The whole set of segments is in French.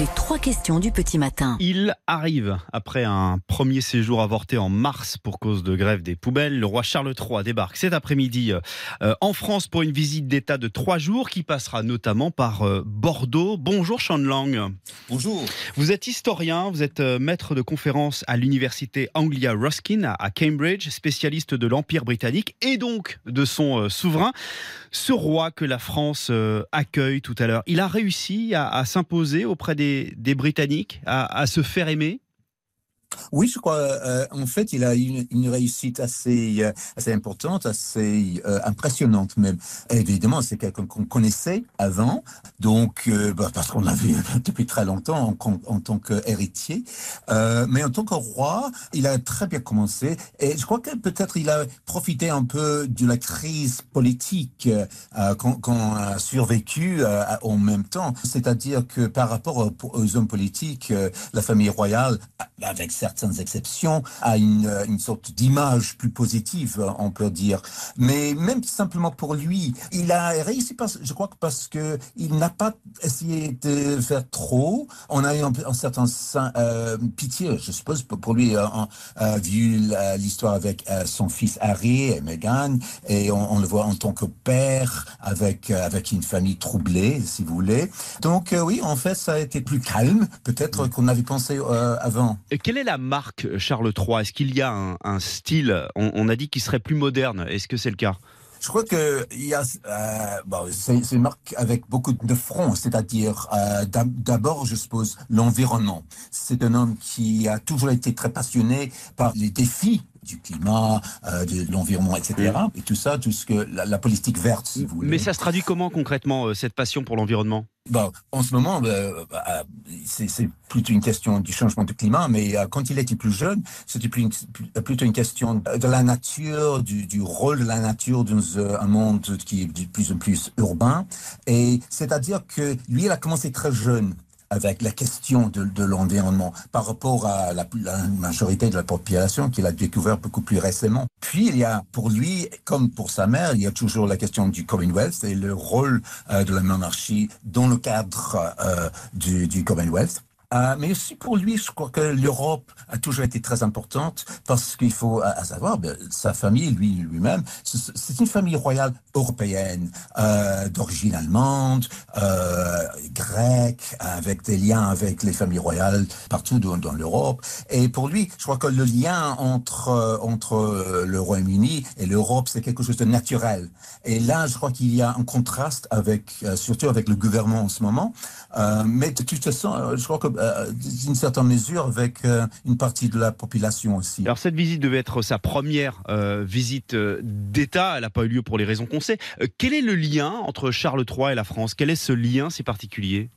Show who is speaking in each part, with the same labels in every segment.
Speaker 1: Les trois questions du petit matin.
Speaker 2: Il arrive après un premier séjour avorté en mars pour cause de grève des poubelles. Le roi Charles III débarque cet après-midi euh, en France pour une visite d'État de trois jours qui passera notamment par euh, Bordeaux. Bonjour Sean Lang.
Speaker 3: Bonjour.
Speaker 2: Vous êtes historien, vous êtes euh, maître de conférence à l'université Anglia Ruskin à Cambridge, spécialiste de l'Empire britannique et donc de son souverain. Ce roi que la France accueille tout à l'heure, il a réussi à, à s'imposer auprès des des, Britanniques à, se faire aimer
Speaker 3: oui, je crois. Euh, en fait, il a une, une réussite assez, euh, importante, assez euh, impressionnante même. évidemment, c'est quelqu'un qu'on connaissait avant, donc bah, parce qu'on l'a vu depuis très longtemps en, tant qu'héritier. mais en tant que roi, il a très bien commencé. Et je crois que peut-être il a profité un peu de la crise politique qu'on a survécu en même temps. C'est-à-dire que par rapport aux, aux hommes politiques, la famille royale, avec certaines exceptions, à une, une sorte d'image plus positive, on peut dire. Mais même simplement pour lui, il a réussi, parce, je crois que parce que il n'a pas essayé de faire trop. On a eu un, un certain euh, pitié, je suppose, pour lui, euh, euh, vu l'histoire avec euh, son fils Harry et Meghan, et on, on, le voit en tant que père avec avec une famille troublée, si vous voulez. Donc oui, en fait, ça a été plus calme, peut-être qu'on avait pensé avant.
Speaker 2: Et quelle est la marque Charles III Est-ce qu'il y a un, style on, a dit qu'il serait plus moderne. Est-ce que c'est le cas?
Speaker 3: Je crois que il euh, c'est une marque avec beaucoup de front, c'est-à-dire euh, d'abord, je suppose, l'environnement. C'est un homme qui a toujours été très passionné par les défis du climat, euh, de l'environnement, etc. Et tout ça, tout ce que la, politique verte, si vous voulez.
Speaker 2: Mais ça se traduit comment concrètement euh, cette passion pour l'environnement?
Speaker 3: Bon, en ce moment, euh, bah, c'est plutôt une question du changement de climat, mais quand il était plus jeune, c'était plutôt une question de la nature, du, du rôle de la nature dans un monde qui est de plus en plus urbain. Et c'est-à-dire que lui, il a commencé très jeune avec la question de, l'environnement par rapport à la, majorité de la population qu'il a découvert beaucoup plus récemment. Puis il y a pour lui, comme pour sa mère, il y a toujours la question du Commonwealth et le rôle euh, de la monarchie dans le cadre euh, du Commonwealth. Euh, mais aussi pour lui, je crois que l'Europe a toujours été très importante parce qu'il faut à, savoir, ben, sa famille, lui lui-même, c'est une famille royale européenne euh, d'origine allemande, euh, grecque, avec des liens avec les familles royales partout dans, dans l'Europe. Et pour lui, je crois que le lien entre entre le Royaume-Uni et l'Europe, c'est quelque chose de naturel. Et là, je crois qu'il y a un contraste avec, euh, surtout avec le gouvernement en ce moment. Euh, mais de toute façon, je crois que euh, d'une certaine mesure avec euh, une partie de la population aussi.
Speaker 2: Alors cette visite devait être sa première euh, visite d'État, elle n'a pas eu lieu pour les raisons qu'on sait. quel est le lien entre Charles III et la France? Quel est ce lien si particulier?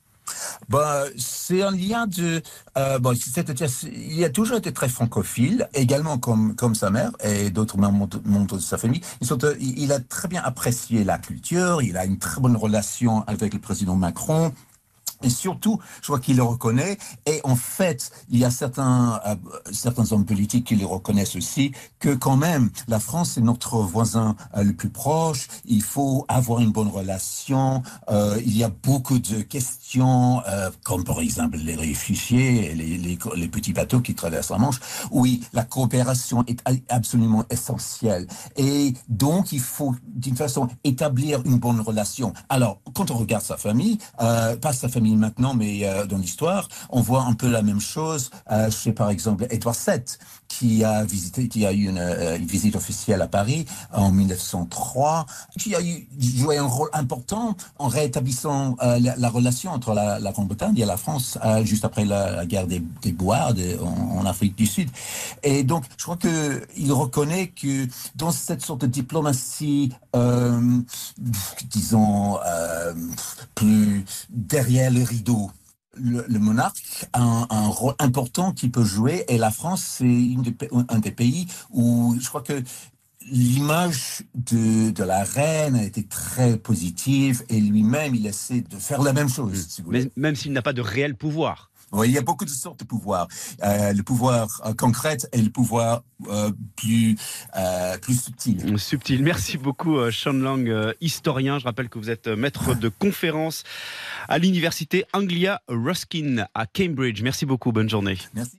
Speaker 3: Bah, c'est un lien de. Euh, bon, il a toujours été très francophile, également comme, comme sa mère et d'autres membres de sa famille. Ils sont, il a très bien apprécié la culture, il a une très bonne relation avec le président Macron. Et surtout, je crois qu'il le reconnaît. Et en fait, il y a certains, euh, certains hommes politiques qui le reconnaissent aussi, que quand même, la France est notre voisin euh, le plus proche. Il faut avoir une bonne relation. Euh, il y a beaucoup de questions, comme par exemple les réfugiés, les, les, les, petits bateaux qui traversent la Manche. Oui, la coopération est absolument essentielle. Et donc, il faut, d'une façon, établir une bonne relation. Alors, quand on regarde sa famille, pas sa famille maintenant, mais euh, dans l'histoire, on voit un peu la même chose euh, chez, par exemple, Édouard VII, qui a visité, qui a eu une, euh, visite officielle à Paris en 1903, qui a joué un rôle important en rétablissant euh, la, la, relation entre la, Grande-Bretagne et la France juste après la, guerre des, de, en, en, Afrique du Sud. Et donc, je crois que il reconnaît que dans cette sorte de diplomatie, disons, plus derrière le rideau, le, le, monarque a un, un, rôle important qui peut jouer et la France, c'est un des pays où je crois que l'image de, de, la reine a été très positive et lui-même, il essaie de faire la même chose.
Speaker 2: Si vous Mais, même s'il n'a pas de réel pouvoir.
Speaker 3: Oui, il y a beaucoup de sortes de pouvoirs. Euh, le pouvoir euh, concret et le pouvoir euh, plus, euh, plus subtil.
Speaker 2: Subtil. Merci beaucoup, Sean Lang, historien. Je rappelle que vous êtes maître de conférence à l'université Anglia Ruskin à Cambridge. Merci beaucoup. Bonne journée.
Speaker 3: Merci.